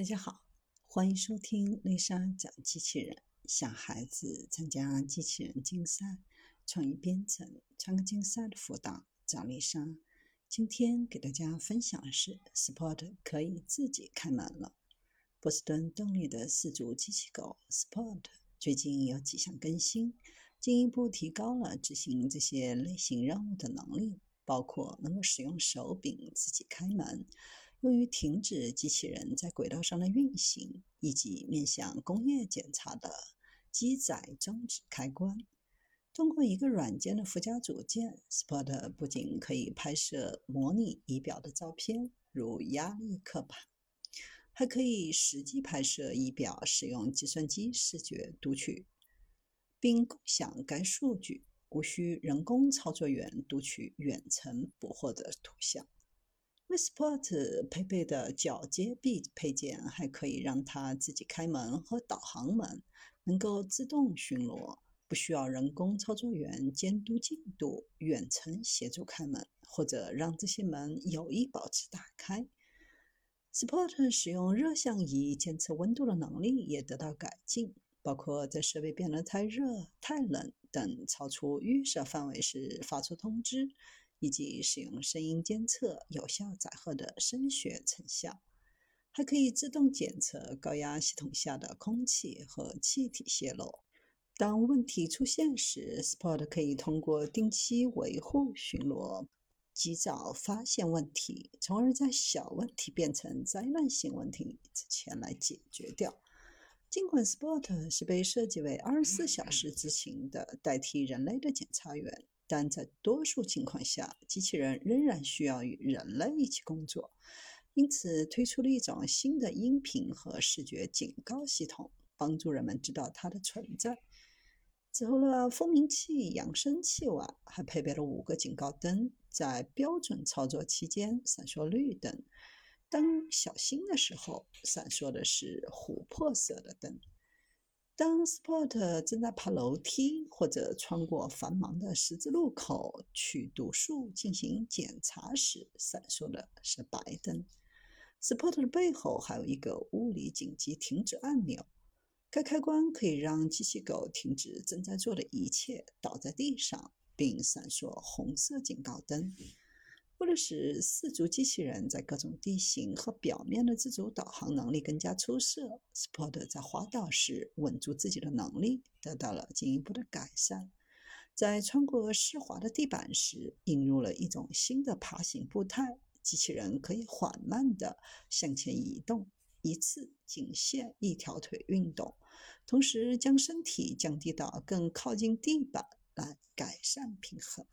大家好，欢迎收听丽莎讲机器人。小孩子参加机器人竞赛、创意编程、创客竞赛的辅导，找丽莎。今天给大家分享的是，Sport 可以自己开门了。波士顿动力的四足机器狗 Sport 最近有几项更新，进一步提高了执行这些类型任务的能力，包括能够使用手柄自己开门。用于停止机器人在轨道上的运行，以及面向工业检查的机载终止开关。通过一个软件的附加组件，Spot 不仅可以拍摄模拟仪表的照片，如压力刻盘，还可以实际拍摄仪表，使用计算机视觉读取，并共享该数据，无需人工操作员读取远程捕获的图像。Spot 配备的角接臂配件还可以让它自己开门和导航门，能够自动巡逻，不需要人工操作员监督进度，远程协助开门，或者让这些门有意保持打开。Sport 使用热像仪监测温度的能力也得到改进，包括在设备变得太热、太冷等超出预设范围时发出通知。以及使用声音监测有效载荷的声学成像，还可以自动检测高压系统下的空气和气体泄漏。当问题出现时，Spot 可以通过定期维护巡逻，及早发现问题，从而在小问题变成灾难性问题之前来解决掉。尽管 Spot 是被设计为二十四小时执行的，代替人类的检查员。但在多数情况下，机器人仍然需要与人类一起工作，因此推出了一种新的音频和视觉警告系统，帮助人们知道它的存在。除了蜂鸣器扬声器外，还配备了五个警告灯，在标准操作期间闪烁绿灯，当小心的时候闪烁的是琥珀色的灯。当 Sport 正在爬楼梯或者穿过繁忙的十字路口去读数进行检查时，闪烁的是白灯。Sport 的背后还有一个物理紧急停止按钮，该开关可以让机器狗停止正在做的一切，倒在地上，并闪烁红色警告灯。为了使四足机器人在各种地形和表面的自主导航能力更加出色，Spot 在滑倒时稳住自己的能力得到了进一步的改善。在穿过湿滑的地板时，引入了一种新的爬行步态，机器人可以缓慢地向前移动，一次仅限一条腿运动，同时将身体降低到更靠近地板来改善平衡。